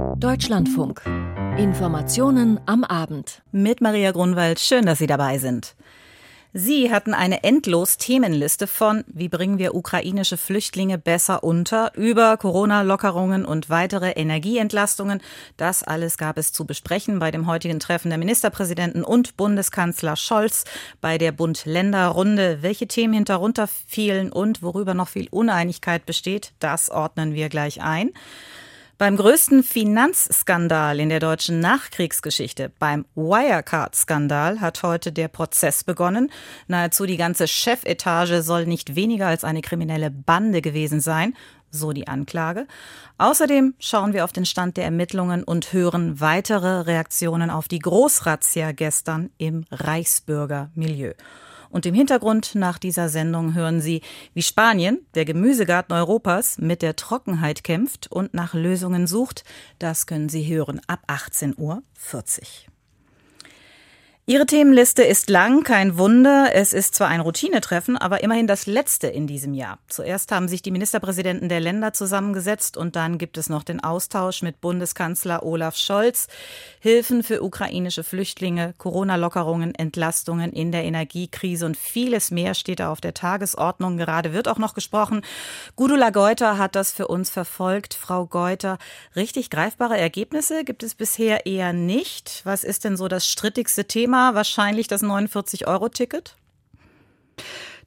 Deutschlandfunk. Informationen am Abend. Mit Maria Grunwald. Schön, dass Sie dabei sind. Sie hatten eine endlos Themenliste von Wie bringen wir ukrainische Flüchtlinge besser unter über Corona-Lockerungen und weitere Energieentlastungen. Das alles gab es zu besprechen bei dem heutigen Treffen der Ministerpräsidenten und Bundeskanzler Scholz bei der Bund-Länder-Runde. Welche Themen hinterunter fielen und worüber noch viel Uneinigkeit besteht, das ordnen wir gleich ein. Beim größten Finanzskandal in der deutschen Nachkriegsgeschichte, beim Wirecard-Skandal, hat heute der Prozess begonnen. Nahezu die ganze Chefetage soll nicht weniger als eine kriminelle Bande gewesen sein, so die Anklage. Außerdem schauen wir auf den Stand der Ermittlungen und hören weitere Reaktionen auf die Großrazzia gestern im Reichsbürgermilieu. Und im Hintergrund nach dieser Sendung hören Sie, wie Spanien, der Gemüsegarten Europas, mit der Trockenheit kämpft und nach Lösungen sucht. Das können Sie hören ab 18.40 Uhr. Ihre Themenliste ist lang, kein Wunder. Es ist zwar ein Routinetreffen, aber immerhin das letzte in diesem Jahr. Zuerst haben sich die Ministerpräsidenten der Länder zusammengesetzt und dann gibt es noch den Austausch mit Bundeskanzler Olaf Scholz. Hilfen für ukrainische Flüchtlinge, Corona-Lockerungen, Entlastungen in der Energiekrise und vieles mehr steht da auf der Tagesordnung. Gerade wird auch noch gesprochen. Gudula Geuter hat das für uns verfolgt. Frau Geuter, richtig greifbare Ergebnisse gibt es bisher eher nicht. Was ist denn so das strittigste Thema? Wahrscheinlich das 49-Euro-Ticket?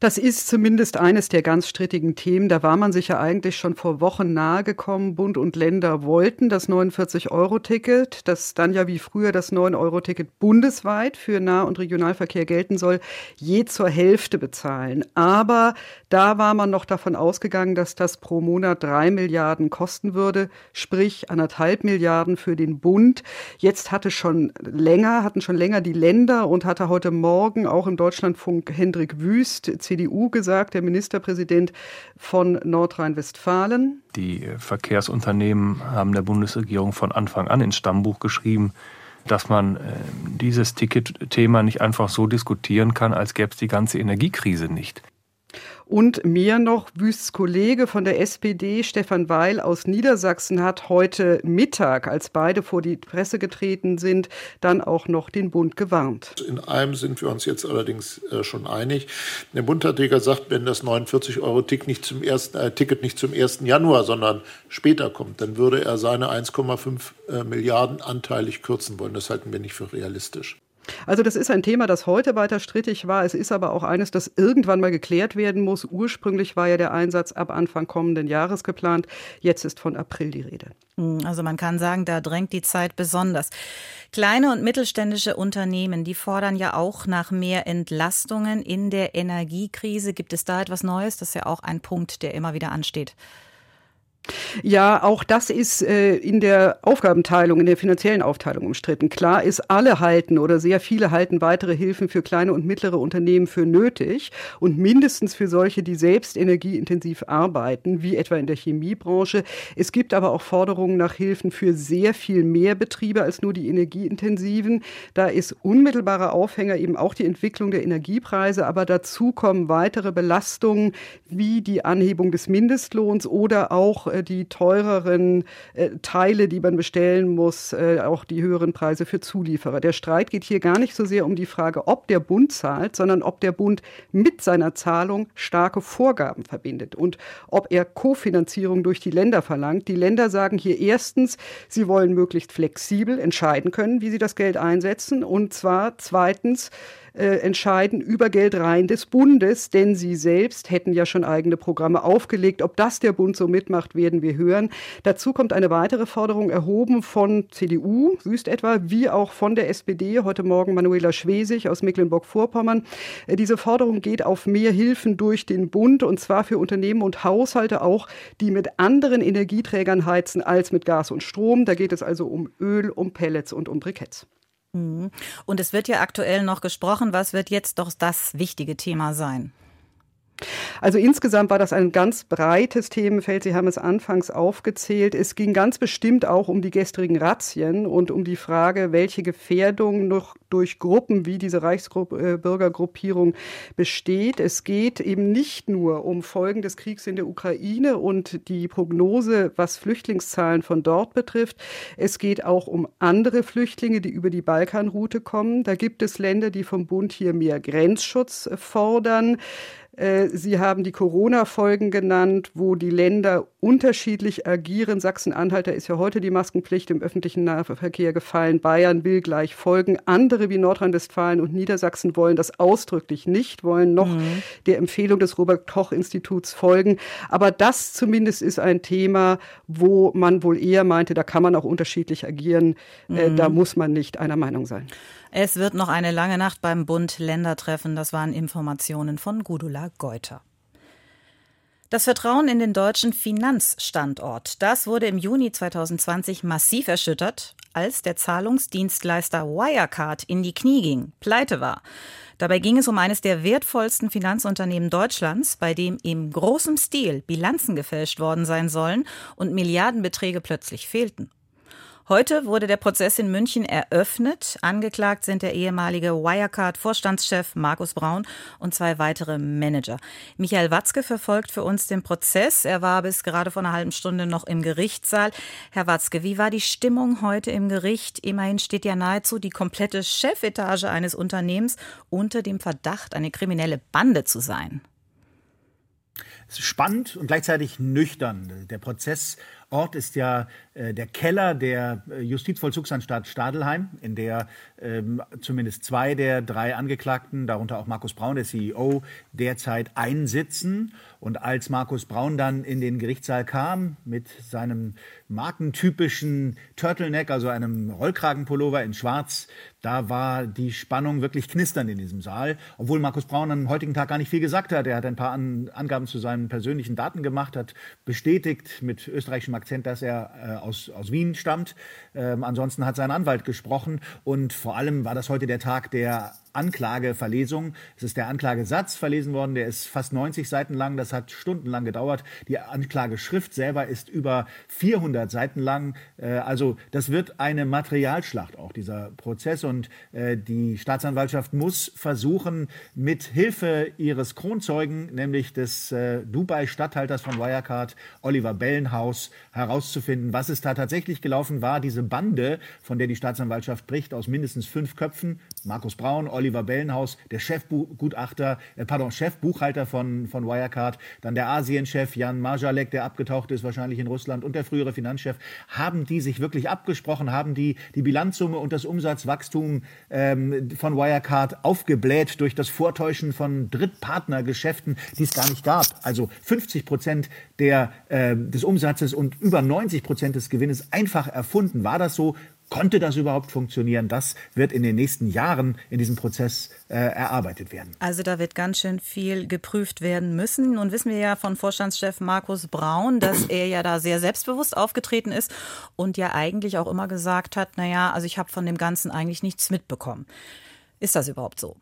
Das ist zumindest eines der ganz strittigen Themen. Da war man sich ja eigentlich schon vor Wochen nahegekommen. Bund und Länder wollten das 49-Euro-Ticket, das dann ja wie früher das 9-Euro-Ticket bundesweit für Nah- und Regionalverkehr gelten soll, je zur Hälfte bezahlen. Aber da war man noch davon ausgegangen, dass das pro Monat drei Milliarden kosten würde, sprich anderthalb Milliarden für den Bund. Jetzt hatte schon länger, hatten schon länger die Länder und hatte heute Morgen auch im Deutschlandfunk Hendrik Wüst, CDU gesagt, der Ministerpräsident von Nordrhein-Westfalen. Die Verkehrsunternehmen haben der Bundesregierung von Anfang an ins Stammbuch geschrieben, dass man äh, dieses Ticketthema nicht einfach so diskutieren kann, als gäbe es die ganze Energiekrise nicht. Und mehr noch, Wüsts Kollege von der SPD, Stefan Weil aus Niedersachsen, hat heute Mittag, als beide vor die Presse getreten sind, dann auch noch den Bund gewarnt. In einem sind wir uns jetzt allerdings äh, schon einig. Der Bund hat gesagt, wenn das 49-Euro-Ticket nicht, äh, Ticket nicht zum 1. Januar, sondern später kommt, dann würde er seine 1,5 äh, Milliarden anteilig kürzen wollen. Das halten wir nicht für realistisch. Also das ist ein Thema, das heute weiter strittig war. Es ist aber auch eines, das irgendwann mal geklärt werden muss. Ursprünglich war ja der Einsatz ab Anfang kommenden Jahres geplant. Jetzt ist von April die Rede. Hm, also man kann sagen, da drängt die Zeit besonders. Kleine und mittelständische Unternehmen, die fordern ja auch nach mehr Entlastungen in der Energiekrise. Gibt es da etwas Neues? Das ist ja auch ein Punkt, der immer wieder ansteht. Ja, auch das ist äh, in der Aufgabenteilung, in der finanziellen Aufteilung umstritten. Klar ist, alle halten oder sehr viele halten weitere Hilfen für kleine und mittlere Unternehmen für nötig und mindestens für solche, die selbst energieintensiv arbeiten, wie etwa in der Chemiebranche. Es gibt aber auch Forderungen nach Hilfen für sehr viel mehr Betriebe als nur die energieintensiven. Da ist unmittelbarer Aufhänger eben auch die Entwicklung der Energiepreise, aber dazu kommen weitere Belastungen wie die Anhebung des Mindestlohns oder auch die teureren äh, Teile, die man bestellen muss, äh, auch die höheren Preise für Zulieferer. Der Streit geht hier gar nicht so sehr um die Frage, ob der Bund zahlt, sondern ob der Bund mit seiner Zahlung starke Vorgaben verbindet und ob er Kofinanzierung durch die Länder verlangt. Die Länder sagen hier erstens, sie wollen möglichst flexibel entscheiden können, wie sie das Geld einsetzen und zwar zweitens, äh, entscheiden über Geldreihen des Bundes, denn sie selbst hätten ja schon eigene Programme aufgelegt. Ob das der Bund so mitmacht, werden wir hören. Dazu kommt eine weitere Forderung erhoben von CDU, Wüst etwa, wie auch von der SPD, heute Morgen Manuela Schwesig aus Mecklenburg-Vorpommern. Äh, diese Forderung geht auf mehr Hilfen durch den Bund und zwar für Unternehmen und Haushalte auch, die mit anderen Energieträgern heizen als mit Gas und Strom. Da geht es also um Öl, um Pellets und um Briketts. Mhm. Und es wird ja aktuell noch gesprochen, was wird jetzt doch das wichtige Thema sein? Also insgesamt war das ein ganz breites Themenfeld. Sie haben es anfangs aufgezählt. Es ging ganz bestimmt auch um die gestrigen Razzien und um die Frage, welche Gefährdung noch durch Gruppen wie diese Reichsbürgergruppierung besteht. Es geht eben nicht nur um Folgen des Kriegs in der Ukraine und die Prognose, was Flüchtlingszahlen von dort betrifft. Es geht auch um andere Flüchtlinge, die über die Balkanroute kommen. Da gibt es Länder, die vom Bund hier mehr Grenzschutz fordern. Äh, Sie haben die Corona-Folgen genannt, wo die Länder unterschiedlich agieren. Sachsen-Anhalt, da ist ja heute die Maskenpflicht im öffentlichen Nahverkehr gefallen. Bayern will gleich folgen. Andere wie Nordrhein-Westfalen und Niedersachsen wollen das ausdrücklich nicht, wollen noch mhm. der Empfehlung des Robert-Koch-Instituts folgen. Aber das zumindest ist ein Thema, wo man wohl eher meinte, da kann man auch unterschiedlich agieren. Äh, mhm. Da muss man nicht einer Meinung sein. Es wird noch eine lange Nacht beim Bund-Länder-Treffen. Das waren Informationen von Gudula Geuter. Das Vertrauen in den deutschen Finanzstandort, das wurde im Juni 2020 massiv erschüttert, als der Zahlungsdienstleister Wirecard in die Knie ging, pleite war. Dabei ging es um eines der wertvollsten Finanzunternehmen Deutschlands, bei dem im großen Stil Bilanzen gefälscht worden sein sollen und Milliardenbeträge plötzlich fehlten. Heute wurde der Prozess in München eröffnet. Angeklagt sind der ehemalige Wirecard-Vorstandschef Markus Braun und zwei weitere Manager. Michael Watzke verfolgt für uns den Prozess. Er war bis gerade vor einer halben Stunde noch im Gerichtssaal. Herr Watzke, wie war die Stimmung heute im Gericht? Immerhin steht ja nahezu die komplette Chefetage eines Unternehmens unter dem Verdacht, eine kriminelle Bande zu sein. Spannend und gleichzeitig nüchtern. Der Prozess Ort ist ja der Keller der äh, Justizvollzugsanstalt Stadelheim, in der ähm, zumindest zwei der drei Angeklagten, darunter auch Markus Braun, der CEO, derzeit einsitzen. Und als Markus Braun dann in den Gerichtssaal kam mit seinem markentypischen Turtleneck, also einem Rollkragenpullover in Schwarz, da war die Spannung wirklich knisternd in diesem Saal, obwohl Markus Braun am heutigen Tag gar nicht viel gesagt hat. Er hat ein paar Angaben zu seinen persönlichen Daten gemacht, hat bestätigt mit österreichischem Akzent, dass er äh, aus, aus Wien stammt. Ähm, ansonsten hat sein Anwalt gesprochen und vor allem war das heute der Tag der Anklageverlesung. Es ist der Anklagesatz verlesen worden, der ist fast 90 Seiten lang, das hat stundenlang gedauert. Die Anklageschrift selber ist über 400 Seiten lang. Äh, also das wird eine Materialschlacht auch, dieser Prozess. Und äh, die Staatsanwaltschaft muss versuchen, mit Hilfe ihres Kronzeugen, nämlich des äh, Dubai-Statthalters von Wirecard, Oliver Bellenhaus, herauszufinden, was ist da tatsächlich gelaufen war. Diese Bande, von der die Staatsanwaltschaft bricht, aus mindestens fünf Köpfen, Markus Braun, Oliver Bellenhaus, der Chefgutachter, äh, pardon, Chefbuchhalter von, von Wirecard, dann der Asienchef Jan Marjalek, der abgetaucht ist, wahrscheinlich in Russland, und der frühere Finanzchef, haben die sich wirklich abgesprochen, haben die die Bilanzsumme und das Umsatzwachstum ähm, von Wirecard aufgebläht durch das Vortäuschen von Drittpartnergeschäften, die es gar nicht gab. Also 50 Prozent der, äh, des Umsatzes und über 90 Prozent des Gewinnes einfach erfunden. War das so? Konnte das überhaupt funktionieren? Das wird in den nächsten Jahren in diesem Prozess äh, erarbeitet werden. Also da wird ganz schön viel geprüft werden müssen. Nun wissen wir ja von Vorstandschef Markus Braun, dass er ja da sehr selbstbewusst aufgetreten ist und ja eigentlich auch immer gesagt hat, naja, also ich habe von dem Ganzen eigentlich nichts mitbekommen. Ist das überhaupt so?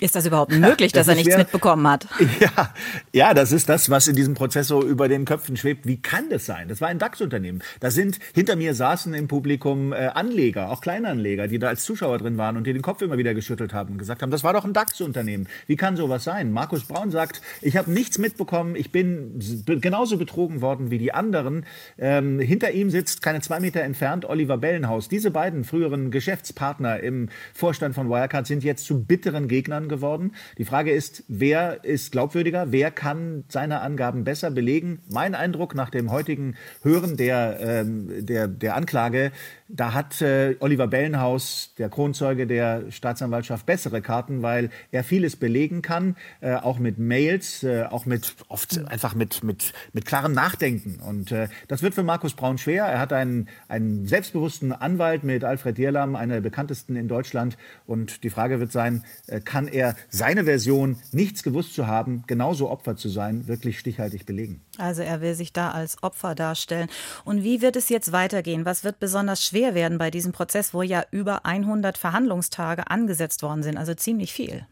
Ist das überhaupt möglich, das dass er nichts schwer. mitbekommen hat? Ja, ja, das ist das, was in diesem Prozess so über den Köpfen schwebt. Wie kann das sein? Das war ein DAX-Unternehmen. Da sind hinter mir saßen im Publikum äh, Anleger, auch Kleinanleger, die da als Zuschauer drin waren und die den Kopf immer wieder geschüttelt haben und gesagt haben, das war doch ein DAX-Unternehmen. Wie kann sowas sein? Markus Braun sagt, ich habe nichts mitbekommen, ich bin genauso betrogen worden wie die anderen. Ähm, hinter ihm sitzt keine zwei Meter entfernt Oliver Bellenhaus. Diese beiden früheren Geschäftspartner im Vorstand von Wirecard sind jetzt zu bitteren Gegnern geworden. Die Frage ist, wer ist glaubwürdiger? Wer kann seine Angaben besser belegen? Mein Eindruck nach dem heutigen Hören der, ähm, der, der Anklage da hat äh, Oliver Bellenhaus, der Kronzeuge der Staatsanwaltschaft, bessere Karten, weil er vieles belegen kann, äh, auch mit Mails, äh, auch mit oft einfach mit, mit, mit klarem Nachdenken. Und äh, das wird für Markus Braun schwer. Er hat einen, einen selbstbewussten Anwalt mit Alfred Dierlam, einer der bekanntesten in Deutschland. Und die Frage wird sein, äh, kann er seine Version, nichts gewusst zu haben, genauso Opfer zu sein, wirklich stichhaltig belegen? Also er will sich da als Opfer darstellen. Und wie wird es jetzt weitergehen? Was wird besonders schwer werden bei diesem Prozess, wo ja über 100 Verhandlungstage angesetzt worden sind? Also ziemlich viel.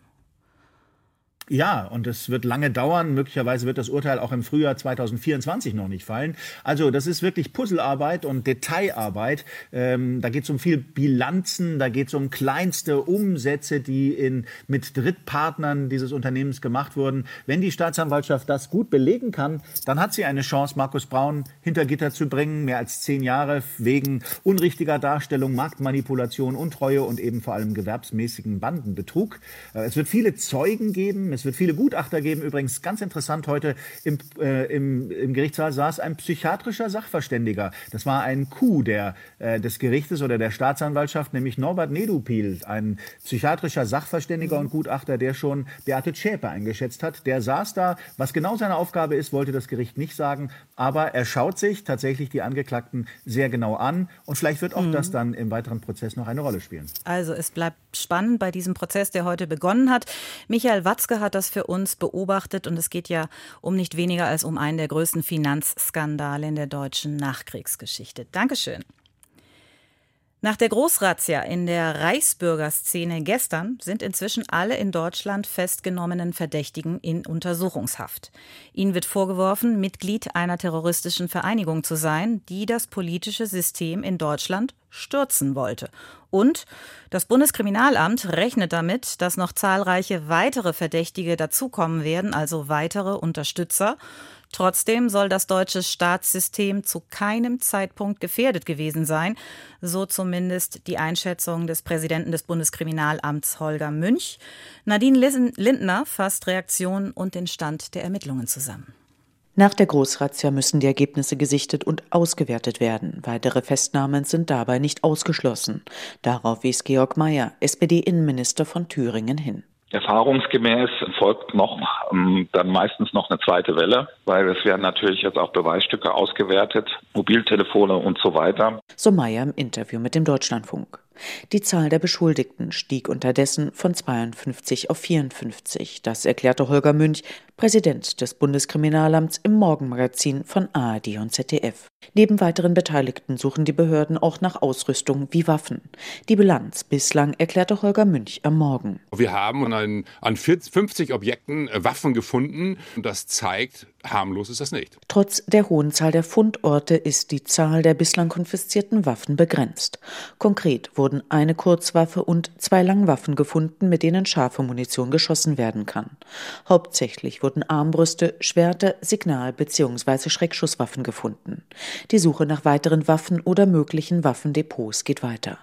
Ja, und es wird lange dauern. Möglicherweise wird das Urteil auch im Frühjahr 2024 noch nicht fallen. Also das ist wirklich Puzzlearbeit und Detailarbeit. Ähm, da geht es um viel Bilanzen, da geht es um kleinste Umsätze, die in, mit Drittpartnern dieses Unternehmens gemacht wurden. Wenn die Staatsanwaltschaft das gut belegen kann, dann hat sie eine Chance, Markus Braun hinter Gitter zu bringen. Mehr als zehn Jahre wegen unrichtiger Darstellung, Marktmanipulation, Untreue und eben vor allem gewerbsmäßigen Bandenbetrug. Äh, es wird viele Zeugen geben, es wird viele Gutachter geben. Übrigens ganz interessant, heute im, äh, im, im Gerichtssaal saß ein psychiatrischer Sachverständiger. Das war ein Coup der, äh, des Gerichtes oder der Staatsanwaltschaft, nämlich Norbert Nedupil, ein psychiatrischer Sachverständiger und Gutachter, der schon Beate Zschäpe eingeschätzt hat. Der saß da. Was genau seine Aufgabe ist, wollte das Gericht nicht sagen. Aber er schaut sich tatsächlich die Angeklagten sehr genau an. Und vielleicht wird auch mhm. das dann im weiteren Prozess noch eine Rolle spielen. Also es bleibt spannend bei diesem Prozess, der heute begonnen hat. Michael Watzke hat das für uns beobachtet und es geht ja um nicht weniger als um einen der größten Finanzskandale in der deutschen Nachkriegsgeschichte. Dankeschön. Nach der Großrazzia in der Reichsbürgerszene gestern sind inzwischen alle in Deutschland festgenommenen Verdächtigen in Untersuchungshaft. Ihnen wird vorgeworfen, Mitglied einer terroristischen Vereinigung zu sein, die das politische System in Deutschland stürzen wollte. Und das Bundeskriminalamt rechnet damit, dass noch zahlreiche weitere Verdächtige dazukommen werden, also weitere Unterstützer. Trotzdem soll das deutsche Staatssystem zu keinem Zeitpunkt gefährdet gewesen sein, so zumindest die Einschätzung des Präsidenten des Bundeskriminalamts Holger Münch. Nadine Lindner fasst Reaktionen und den Stand der Ermittlungen zusammen. Nach der Großrazzia müssen die Ergebnisse gesichtet und ausgewertet werden. Weitere Festnahmen sind dabei nicht ausgeschlossen. Darauf wies Georg Mayer, SPD-Innenminister von Thüringen hin. Erfahrungsgemäß folgt noch ähm, dann meistens noch eine zweite Welle, weil es werden natürlich jetzt auch Beweisstücke ausgewertet, Mobiltelefone und so weiter. So Meyer im Interview mit dem Deutschlandfunk. Die Zahl der Beschuldigten stieg unterdessen von 52 auf 54. Das erklärte Holger Münch, Präsident des Bundeskriminalamts im Morgenmagazin von ARD und ZDF. Neben weiteren Beteiligten suchen die Behörden auch nach Ausrüstung wie Waffen. Die Bilanz bislang erklärte Holger Münch am Morgen. Wir haben an, an 50 Objekten äh, Waffen gefunden und das zeigt, harmlos ist das nicht. Trotz der hohen Zahl der Fundorte ist die Zahl der bislang konfiszierten Waffen begrenzt. Konkret wurden eine Kurzwaffe und zwei Langwaffen gefunden, mit denen scharfe Munition geschossen werden kann. Hauptsächlich wurden Armbrüste, Schwerter, Signal- bzw. Schreckschusswaffen gefunden. Die Suche nach weiteren Waffen oder möglichen Waffendepots geht weiter.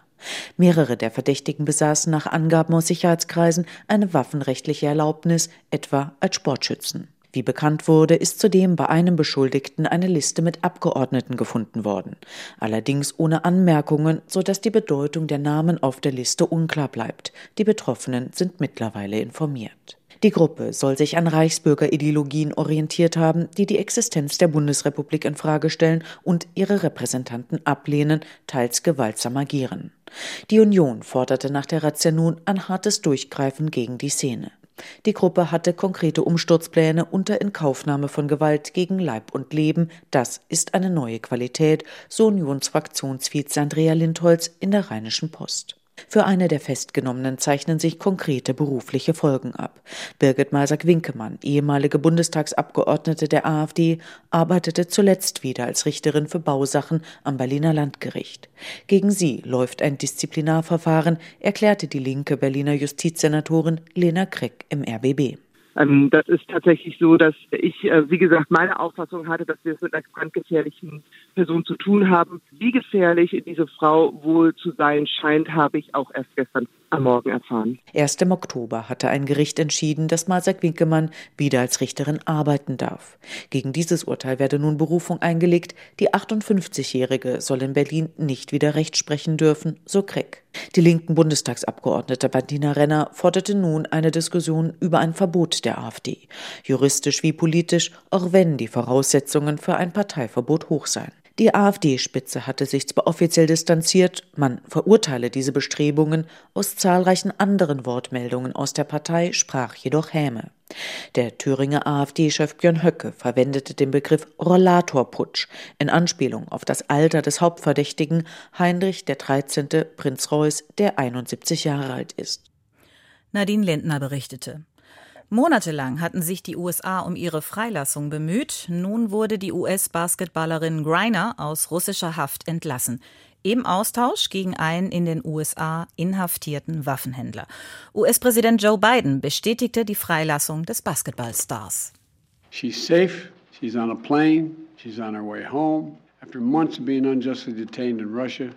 Mehrere der Verdächtigen besaßen nach Angaben aus Sicherheitskreisen eine waffenrechtliche Erlaubnis, etwa als Sportschützen. Wie bekannt wurde, ist zudem bei einem Beschuldigten eine Liste mit Abgeordneten gefunden worden. Allerdings ohne Anmerkungen, sodass die Bedeutung der Namen auf der Liste unklar bleibt. Die Betroffenen sind mittlerweile informiert. Die Gruppe soll sich an Reichsbürgerideologien orientiert haben, die die Existenz der Bundesrepublik in Frage stellen und ihre Repräsentanten ablehnen, teils gewaltsam agieren. Die Union forderte nach der Razzia nun ein hartes Durchgreifen gegen die Szene. Die Gruppe hatte konkrete Umsturzpläne unter Inkaufnahme von Gewalt gegen Leib und Leben. Das ist eine neue Qualität, so Unionsfraktionsvize Andrea Lindholz in der Rheinischen Post. Für eine der Festgenommenen zeichnen sich konkrete berufliche Folgen ab. Birgit Meisack-Winkemann, ehemalige Bundestagsabgeordnete der AfD, arbeitete zuletzt wieder als Richterin für Bausachen am Berliner Landgericht. Gegen sie läuft ein Disziplinarverfahren, erklärte die linke Berliner Justizsenatorin Lena Kreck im RBB. Ähm, das ist tatsächlich so, dass ich, äh, wie gesagt, meine Auffassung hatte, dass wir es mit einer brandgefährlichen Person zu tun haben. Wie gefährlich diese Frau wohl zu sein scheint, habe ich auch erst gestern am Morgen erfahren. Erst im Oktober hatte ein Gericht entschieden, dass Marsak Winkemann wieder als Richterin arbeiten darf. Gegen dieses Urteil werde nun Berufung eingelegt. Die 58-Jährige soll in Berlin nicht wieder Recht sprechen dürfen, so Kreck. Die linken Bundestagsabgeordnete Bettina Renner forderte nun eine Diskussion über ein Verbot der AfD. Juristisch wie politisch, auch wenn die Voraussetzungen für ein Parteiverbot hoch seien. Die AfD-Spitze hatte sich zwar offiziell distanziert, man verurteile diese Bestrebungen, aus zahlreichen anderen Wortmeldungen aus der Partei sprach jedoch Häme. Der Thüringer AfD-Chef Björn Höcke verwendete den Begriff Rollatorputsch in Anspielung auf das Alter des Hauptverdächtigen Heinrich 13. Prinz Reuß, der 71 Jahre alt ist. Nadine Lindner berichtete. Monatelang hatten sich die USA um ihre Freilassung bemüht. Nun wurde die US-Basketballerin Griner aus russischer Haft entlassen. Im Austausch gegen einen in den USA inhaftierten Waffenhändler. US-Präsident Joe Biden bestätigte die Freilassung des Basketballstars. She's safe. She's on a plane. She's on her way home. After months of being unjustly detained in Russia,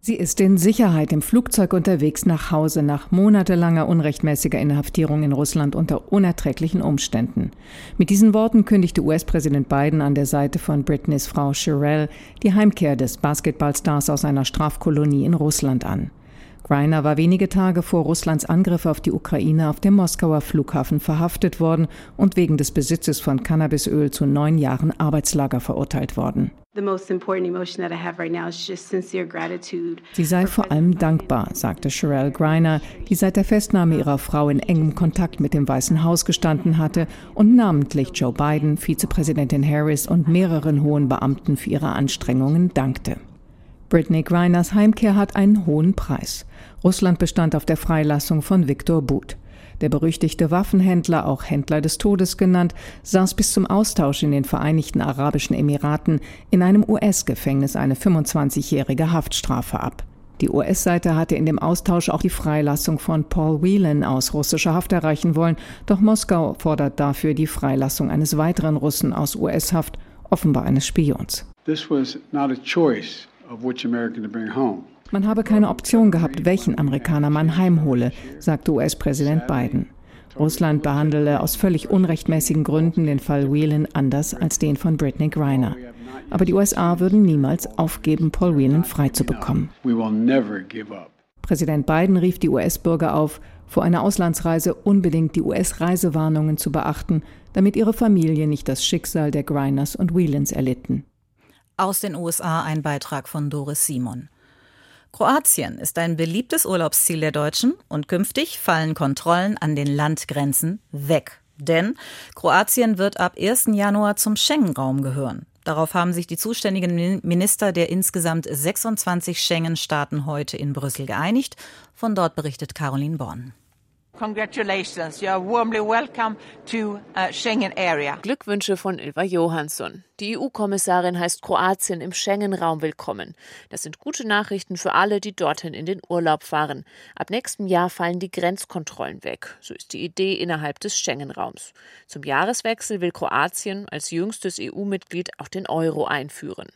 Sie ist in Sicherheit im Flugzeug unterwegs nach Hause nach monatelanger unrechtmäßiger Inhaftierung in Russland unter unerträglichen Umständen. Mit diesen Worten kündigte US-Präsident Biden an der Seite von Britneys Frau Sherelle die Heimkehr des Basketballstars aus einer Strafkolonie in Russland an. Greiner war wenige Tage vor Russlands Angriff auf die Ukraine auf dem Moskauer Flughafen verhaftet worden und wegen des Besitzes von Cannabisöl zu neun Jahren Arbeitslager verurteilt worden. Sie sei vor allem dankbar, sagte Sherelle Greiner, die seit der Festnahme ihrer Frau in engem Kontakt mit dem Weißen Haus gestanden hatte und namentlich Joe Biden, Vizepräsidentin Harris und mehreren hohen Beamten für ihre Anstrengungen dankte. Britney Griners Heimkehr hat einen hohen Preis. Russland bestand auf der Freilassung von Viktor But. Der berüchtigte Waffenhändler, auch Händler des Todes genannt, saß bis zum Austausch in den Vereinigten Arabischen Emiraten in einem US-Gefängnis eine 25-jährige Haftstrafe ab. Die US-Seite hatte in dem Austausch auch die Freilassung von Paul Whelan aus russischer Haft erreichen wollen, doch Moskau fordert dafür die Freilassung eines weiteren Russen aus US-Haft, offenbar eines Spions. This was not a choice Man habe keine Option gehabt, welchen Amerikaner man heimhole, sagte US-Präsident Biden. Russland behandele aus völlig unrechtmäßigen Gründen den Fall Whelan anders als den von Britney Griner. Aber die USA würden niemals aufgeben, Paul Whelan freizubekommen. Präsident Biden rief die US-Bürger auf, vor einer Auslandsreise unbedingt die US-Reisewarnungen zu beachten, damit ihre Familie nicht das Schicksal der Griners und Whelans erlitten. Aus den USA ein Beitrag von Doris Simon. Kroatien ist ein beliebtes Urlaubsziel der Deutschen und künftig fallen Kontrollen an den Landgrenzen weg. Denn Kroatien wird ab 1. Januar zum Schengen-Raum gehören. Darauf haben sich die zuständigen Minister der insgesamt 26 Schengen-Staaten heute in Brüssel geeinigt. Von dort berichtet Caroline Born. Congratulations, you are warmly welcome to uh, Schengen area. Glückwünsche von Ilva Johansson. Die EU-Kommissarin heißt Kroatien im Schengen-Raum willkommen. Das sind gute Nachrichten für alle, die dorthin in den Urlaub fahren. Ab nächstem Jahr fallen die Grenzkontrollen weg. So ist die Idee innerhalb des Schengen-Raums. Zum Jahreswechsel will Kroatien als jüngstes EU-Mitglied auch den Euro einführen.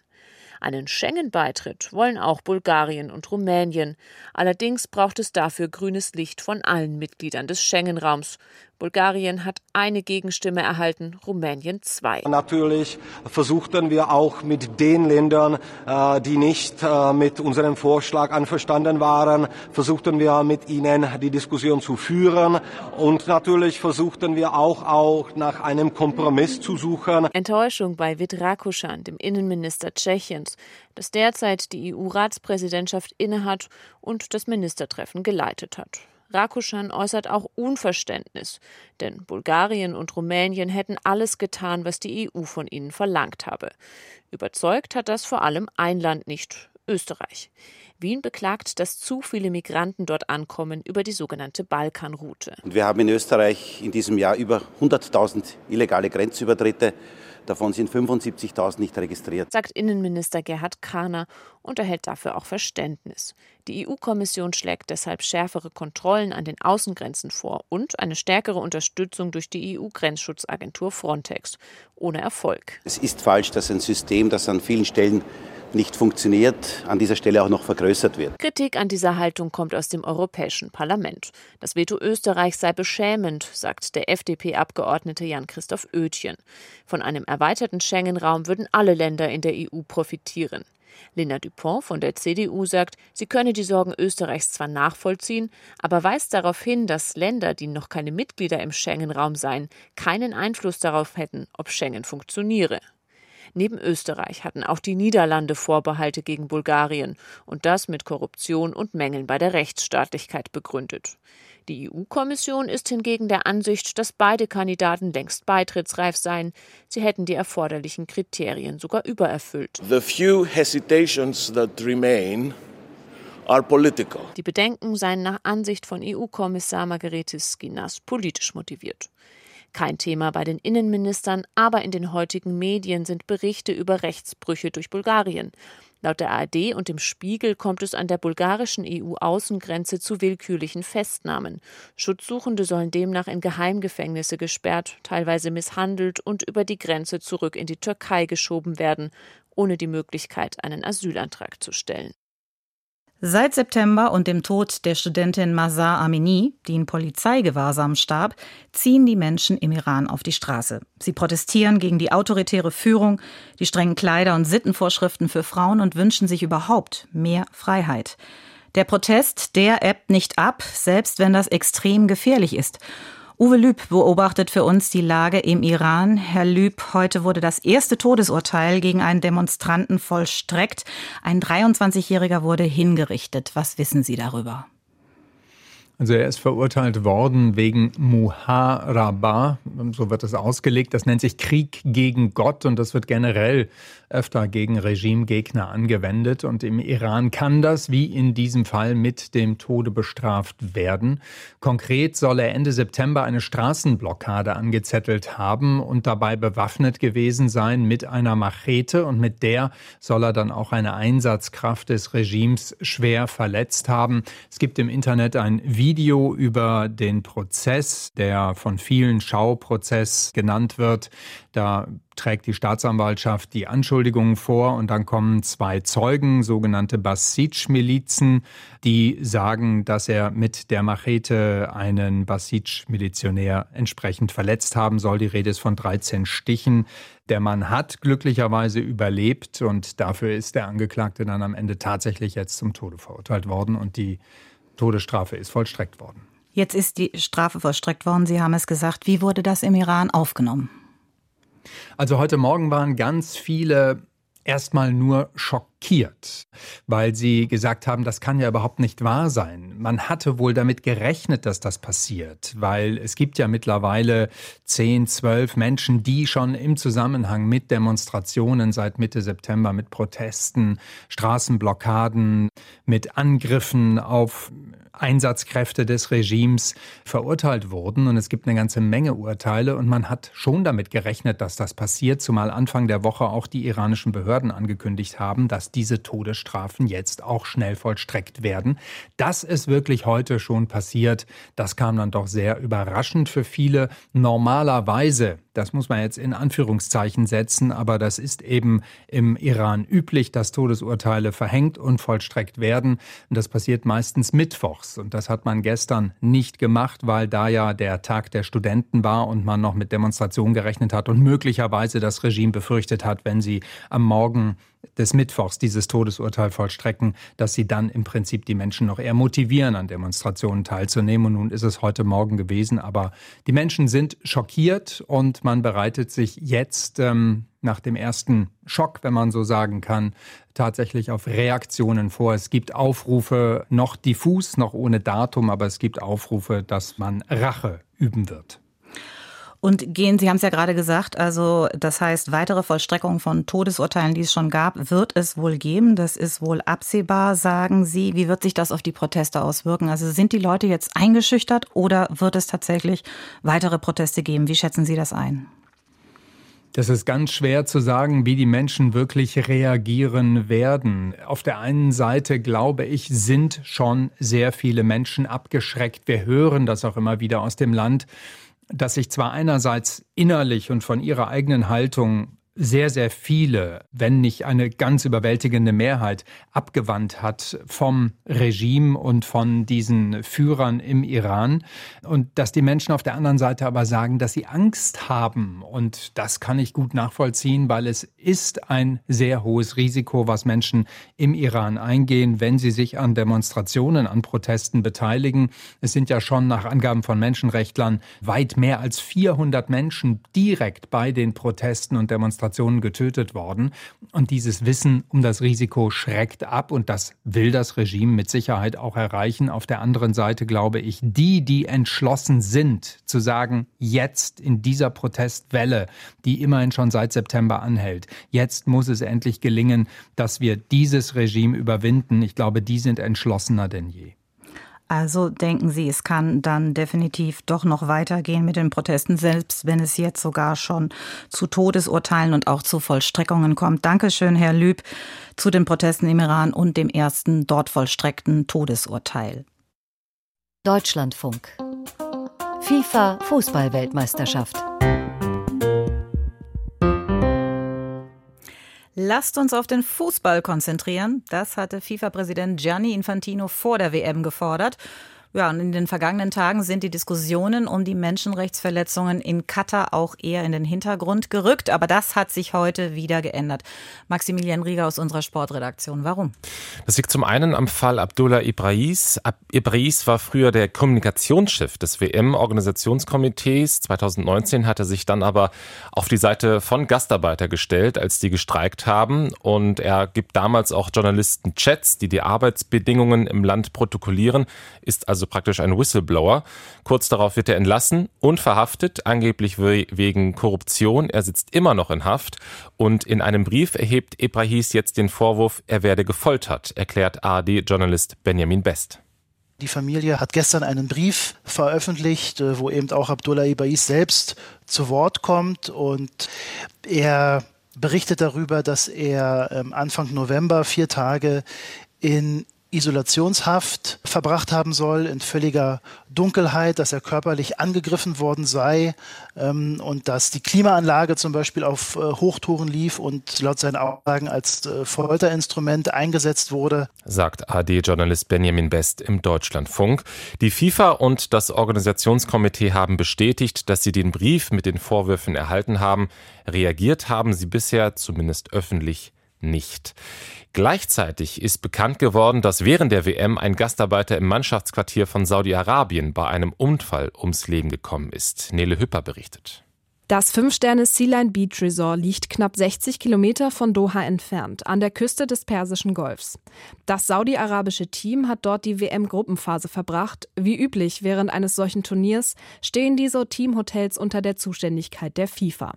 Einen Schengen-Beitritt wollen auch Bulgarien und Rumänien. Allerdings braucht es dafür grünes Licht von allen Mitgliedern des Schengen-Raums. Bulgarien hat eine Gegenstimme erhalten, Rumänien zwei. Natürlich versuchten wir auch mit den Ländern, äh, die nicht äh, mit unserem Vorschlag einverstanden waren, versuchten wir mit ihnen die Diskussion zu führen. Und natürlich versuchten wir auch, auch nach einem Kompromiss zu suchen. Enttäuschung bei Vid Rakuschan, dem Innenminister Tschechiens, das derzeit die EU-Ratspräsidentschaft innehat und das Ministertreffen geleitet hat. Rakuschan äußert auch Unverständnis, denn Bulgarien und Rumänien hätten alles getan, was die EU von ihnen verlangt habe. Überzeugt hat das vor allem ein Land nicht, Österreich. Wien beklagt, dass zu viele Migranten dort ankommen über die sogenannte Balkanroute. Wir haben in Österreich in diesem Jahr über 100.000 illegale Grenzübertritte. Davon sind 75.000 nicht registriert, sagt Innenminister Gerhard Kahner und erhält dafür auch Verständnis. Die EU-Kommission schlägt deshalb schärfere Kontrollen an den Außengrenzen vor und eine stärkere Unterstützung durch die EU-Grenzschutzagentur Frontex. Ohne Erfolg. Es ist falsch, dass ein System, das an vielen Stellen nicht funktioniert, an dieser Stelle auch noch vergrößert wird. Kritik an dieser Haltung kommt aus dem Europäischen Parlament. Das Veto Österreichs sei beschämend, sagt der FDP-Abgeordnete Jan-Christoph Oetjen. Von einem erweiterten Schengen-Raum würden alle Länder in der EU profitieren. Linda Dupont von der CDU sagt, sie könne die Sorgen Österreichs zwar nachvollziehen, aber weist darauf hin, dass Länder, die noch keine Mitglieder im Schengen-Raum seien, keinen Einfluss darauf hätten, ob Schengen funktioniere. Neben Österreich hatten auch die Niederlande Vorbehalte gegen Bulgarien und das mit Korruption und Mängeln bei der Rechtsstaatlichkeit begründet. Die EU-Kommission ist hingegen der Ansicht, dass beide Kandidaten längst beitrittsreif seien. Sie hätten die erforderlichen Kriterien sogar übererfüllt. The few hesitations that remain are political. Die Bedenken seien nach Ansicht von EU-Kommissar Margrethe Skinas politisch motiviert. Kein Thema bei den Innenministern, aber in den heutigen Medien sind Berichte über Rechtsbrüche durch Bulgarien. Laut der ARD und dem Spiegel kommt es an der bulgarischen EU-Außengrenze zu willkürlichen Festnahmen. Schutzsuchende sollen demnach in Geheimgefängnisse gesperrt, teilweise misshandelt und über die Grenze zurück in die Türkei geschoben werden, ohne die Möglichkeit, einen Asylantrag zu stellen. Seit September und dem Tod der Studentin Mazar Amini, die in Polizeigewahrsam starb, ziehen die Menschen im Iran auf die Straße. Sie protestieren gegen die autoritäre Führung, die strengen Kleider und Sittenvorschriften für Frauen und wünschen sich überhaupt mehr Freiheit. Der Protest, der ebbt nicht ab, selbst wenn das extrem gefährlich ist. Uwe Lüb beobachtet für uns die Lage im Iran. Herr Lüb, heute wurde das erste Todesurteil gegen einen Demonstranten vollstreckt. Ein 23-Jähriger wurde hingerichtet. Was wissen Sie darüber? Also er ist verurteilt worden wegen Muharaba, so wird es ausgelegt. Das nennt sich Krieg gegen Gott und das wird generell öfter gegen Regimegegner angewendet. Und im Iran kann das, wie in diesem Fall, mit dem Tode bestraft werden. Konkret soll er Ende September eine Straßenblockade angezettelt haben und dabei bewaffnet gewesen sein mit einer Machete. Und mit der soll er dann auch eine Einsatzkraft des Regimes schwer verletzt haben. Es gibt im Internet ein Video über den Prozess, der von vielen Schauprozess genannt wird. Da trägt die Staatsanwaltschaft die Anschuldigungen vor und dann kommen zwei Zeugen, sogenannte Basij-Milizen, die sagen, dass er mit der Machete einen Basij-Milizionär entsprechend verletzt haben soll. Die Rede ist von 13 Stichen. Der Mann hat glücklicherweise überlebt und dafür ist der Angeklagte dann am Ende tatsächlich jetzt zum Tode verurteilt worden und die Todesstrafe ist vollstreckt worden. Jetzt ist die Strafe vollstreckt worden. Sie haben es gesagt. Wie wurde das im Iran aufgenommen? Also heute Morgen waren ganz viele erstmal nur schockiert, weil sie gesagt haben, das kann ja überhaupt nicht wahr sein. Man hatte wohl damit gerechnet, dass das passiert, weil es gibt ja mittlerweile zehn, zwölf Menschen, die schon im Zusammenhang mit Demonstrationen seit Mitte September, mit Protesten, Straßenblockaden, mit Angriffen auf Einsatzkräfte des Regimes verurteilt wurden. Und es gibt eine ganze Menge Urteile. Und man hat schon damit gerechnet, dass das passiert, zumal Anfang der Woche auch die iranischen Behörden angekündigt haben, dass diese Todesstrafen jetzt auch schnell vollstreckt werden. Dass es wirklich heute schon passiert, das kam dann doch sehr überraschend für viele. Normalerweise das muss man jetzt in Anführungszeichen setzen, aber das ist eben im Iran üblich, dass Todesurteile verhängt und vollstreckt werden. Und das passiert meistens mittwochs. Und das hat man gestern nicht gemacht, weil da ja der Tag der Studenten war und man noch mit Demonstrationen gerechnet hat und möglicherweise das Regime befürchtet hat, wenn sie am Morgen des Mittwochs dieses Todesurteil vollstrecken, dass sie dann im Prinzip die Menschen noch eher motivieren, an Demonstrationen teilzunehmen. Und nun ist es heute Morgen gewesen. Aber die Menschen sind schockiert und man bereitet sich jetzt ähm, nach dem ersten Schock, wenn man so sagen kann, tatsächlich auf Reaktionen vor. Es gibt Aufrufe, noch diffus, noch ohne Datum, aber es gibt Aufrufe, dass man Rache üben wird. Und gehen, Sie haben es ja gerade gesagt, also das heißt, weitere Vollstreckung von Todesurteilen, die es schon gab, wird es wohl geben. Das ist wohl absehbar, sagen Sie. Wie wird sich das auf die Proteste auswirken? Also sind die Leute jetzt eingeschüchtert oder wird es tatsächlich weitere Proteste geben? Wie schätzen Sie das ein? Das ist ganz schwer zu sagen, wie die Menschen wirklich reagieren werden. Auf der einen Seite, glaube ich, sind schon sehr viele Menschen abgeschreckt. Wir hören das auch immer wieder aus dem Land dass sich zwar einerseits innerlich und von ihrer eigenen Haltung sehr, sehr viele, wenn nicht eine ganz überwältigende Mehrheit, abgewandt hat vom Regime und von diesen Führern im Iran. Und dass die Menschen auf der anderen Seite aber sagen, dass sie Angst haben. Und das kann ich gut nachvollziehen, weil es ist ein sehr hohes Risiko, was Menschen im Iran eingehen, wenn sie sich an Demonstrationen, an Protesten beteiligen. Es sind ja schon nach Angaben von Menschenrechtlern weit mehr als 400 Menschen direkt bei den Protesten und Demonstrationen Demonstrationen getötet worden. Und dieses Wissen um das Risiko schreckt ab und das will das Regime mit Sicherheit auch erreichen. Auf der anderen Seite glaube ich, die, die entschlossen sind, zu sagen, jetzt in dieser Protestwelle, die immerhin schon seit September anhält, jetzt muss es endlich gelingen, dass wir dieses Regime überwinden. Ich glaube, die sind entschlossener denn je. Also denken Sie, es kann dann definitiv doch noch weitergehen mit den Protesten, selbst wenn es jetzt sogar schon zu Todesurteilen und auch zu Vollstreckungen kommt. Dankeschön, Herr Lüb, zu den Protesten im Iran und dem ersten dort vollstreckten Todesurteil. Deutschlandfunk. FIFA Fußballweltmeisterschaft. Lasst uns auf den Fußball konzentrieren. Das hatte FIFA-Präsident Gianni Infantino vor der WM gefordert. Ja, und in den vergangenen Tagen sind die Diskussionen um die Menschenrechtsverletzungen in Katar auch eher in den Hintergrund gerückt. Aber das hat sich heute wieder geändert. Maximilian Rieger aus unserer Sportredaktion. Warum? Das liegt zum einen am Fall Abdullah Ibrahis. Ibrahis war früher der Kommunikationschef des WM-Organisationskomitees. 2019 hat er sich dann aber auf die Seite von Gastarbeiter gestellt, als die gestreikt haben. Und er gibt damals auch Journalisten Chats, die die Arbeitsbedingungen im Land protokollieren, ist also also praktisch ein Whistleblower. Kurz darauf wird er entlassen und verhaftet, angeblich wegen Korruption. Er sitzt immer noch in Haft und in einem Brief erhebt Ebrahis jetzt den Vorwurf, er werde gefoltert, erklärt ARD-Journalist Benjamin Best. Die Familie hat gestern einen Brief veröffentlicht, äh, wo eben auch Abdullah Ibais selbst zu Wort kommt und er berichtet darüber, dass er ähm, Anfang November vier Tage in Isolationshaft verbracht haben soll, in völliger Dunkelheit, dass er körperlich angegriffen worden sei ähm, und dass die Klimaanlage zum Beispiel auf äh, Hochtouren lief und laut seinen Aussagen als äh, Folterinstrument eingesetzt wurde. Sagt AD-Journalist Benjamin Best im Deutschlandfunk. Die FIFA und das Organisationskomitee haben bestätigt, dass sie den Brief mit den Vorwürfen erhalten haben. Reagiert haben sie bisher zumindest öffentlich nicht. Gleichzeitig ist bekannt geworden, dass während der WM ein Gastarbeiter im Mannschaftsquartier von Saudi-Arabien bei einem Unfall ums Leben gekommen ist. Nele Hüpper berichtet. Das Fünf-Sterne Sea Beach Resort liegt knapp 60 Kilometer von Doha entfernt, an der Küste des Persischen Golfs. Das saudi-arabische Team hat dort die WM-Gruppenphase verbracht. Wie üblich während eines solchen Turniers stehen diese Teamhotels unter der Zuständigkeit der FIFA.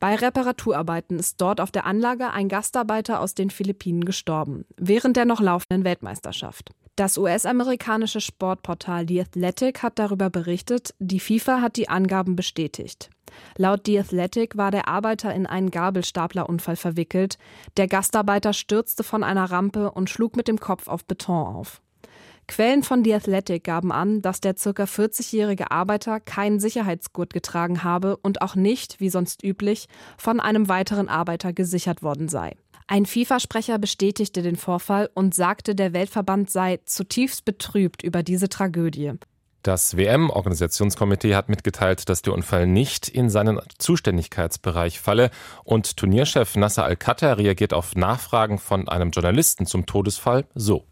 Bei Reparaturarbeiten ist dort auf der Anlage ein Gastarbeiter aus den Philippinen gestorben, während der noch laufenden Weltmeisterschaft. Das US-amerikanische Sportportal The Athletic hat darüber berichtet, die FIFA hat die Angaben bestätigt. Laut The Athletic war der Arbeiter in einen Gabelstaplerunfall verwickelt. Der Gastarbeiter stürzte von einer Rampe und schlug mit dem Kopf auf Beton auf. Quellen von The Athletic gaben an, dass der ca. 40-jährige Arbeiter keinen Sicherheitsgurt getragen habe und auch nicht, wie sonst üblich, von einem weiteren Arbeiter gesichert worden sei. Ein FIFA-Sprecher bestätigte den Vorfall und sagte, der Weltverband sei zutiefst betrübt über diese Tragödie. Das WM-Organisationskomitee hat mitgeteilt, dass der Unfall nicht in seinen Zuständigkeitsbereich falle und Turnierchef Nasser Al-Khatter reagiert auf Nachfragen von einem Journalisten zum Todesfall so.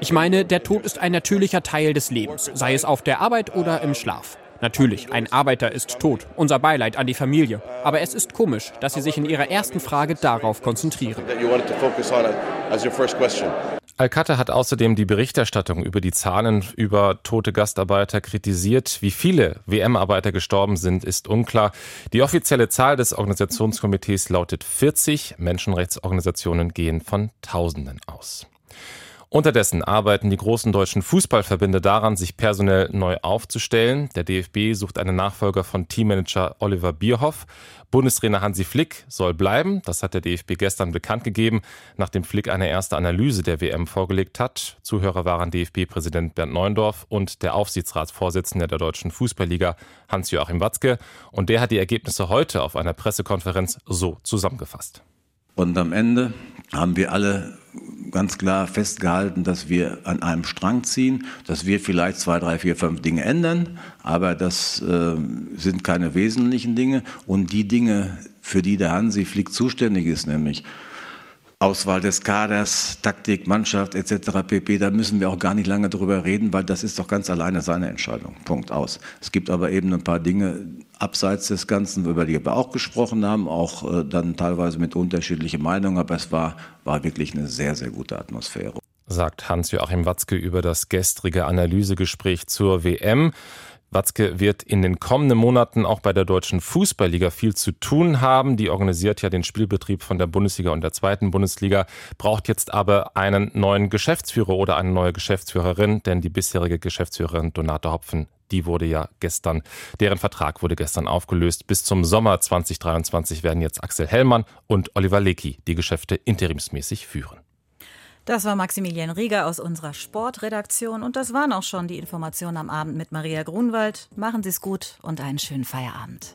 Ich meine, der Tod ist ein natürlicher Teil des Lebens, sei es auf der Arbeit oder im Schlaf. Natürlich, ein Arbeiter ist tot. Unser Beileid an die Familie. Aber es ist komisch, dass Sie sich in Ihrer ersten Frage darauf konzentrieren. Al-Qatar hat außerdem die Berichterstattung über die Zahlen über tote Gastarbeiter kritisiert. Wie viele WM-Arbeiter gestorben sind, ist unklar. Die offizielle Zahl des Organisationskomitees lautet 40. Menschenrechtsorganisationen gehen von Tausenden aus. Unterdessen arbeiten die großen deutschen Fußballverbände daran, sich personell neu aufzustellen. Der DFB sucht einen Nachfolger von Teammanager Oliver Bierhoff. Bundestrainer Hansi Flick soll bleiben. Das hat der DFB gestern bekannt gegeben, nachdem Flick eine erste Analyse der WM vorgelegt hat. Zuhörer waren DFB-Präsident Bernd Neuendorf und der Aufsichtsratsvorsitzende der Deutschen Fußballliga Hans-Joachim Watzke. Und der hat die Ergebnisse heute auf einer Pressekonferenz so zusammengefasst. Und am Ende haben wir alle ganz klar festgehalten, dass wir an einem Strang ziehen, dass wir vielleicht zwei, drei, vier, fünf Dinge ändern, aber das äh, sind keine wesentlichen Dinge. Und die Dinge, für die der Hansi Flick zuständig ist, nämlich Auswahl des Kaders, Taktik, Mannschaft etc. pp. Da müssen wir auch gar nicht lange drüber reden, weil das ist doch ganz alleine seine Entscheidung. Punkt aus. Es gibt aber eben ein paar Dinge abseits des Ganzen, über die wir auch gesprochen haben, auch äh, dann teilweise mit unterschiedlichen Meinungen, aber es war, war wirklich eine sehr, sehr gute Atmosphäre. Sagt Hans-Joachim Watzke über das gestrige Analysegespräch zur WM. Watzke wird in den kommenden Monaten auch bei der deutschen Fußballliga viel zu tun haben. Die organisiert ja den Spielbetrieb von der Bundesliga und der zweiten Bundesliga, braucht jetzt aber einen neuen Geschäftsführer oder eine neue Geschäftsführerin, denn die bisherige Geschäftsführerin Donate Hopfen, die wurde ja gestern, deren Vertrag wurde gestern aufgelöst. Bis zum Sommer 2023 werden jetzt Axel Hellmann und Oliver Lecky die Geschäfte interimsmäßig führen. Das war Maximilian Rieger aus unserer Sportredaktion und das waren auch schon die Informationen am Abend mit Maria Grunwald. Machen Sie es gut und einen schönen Feierabend.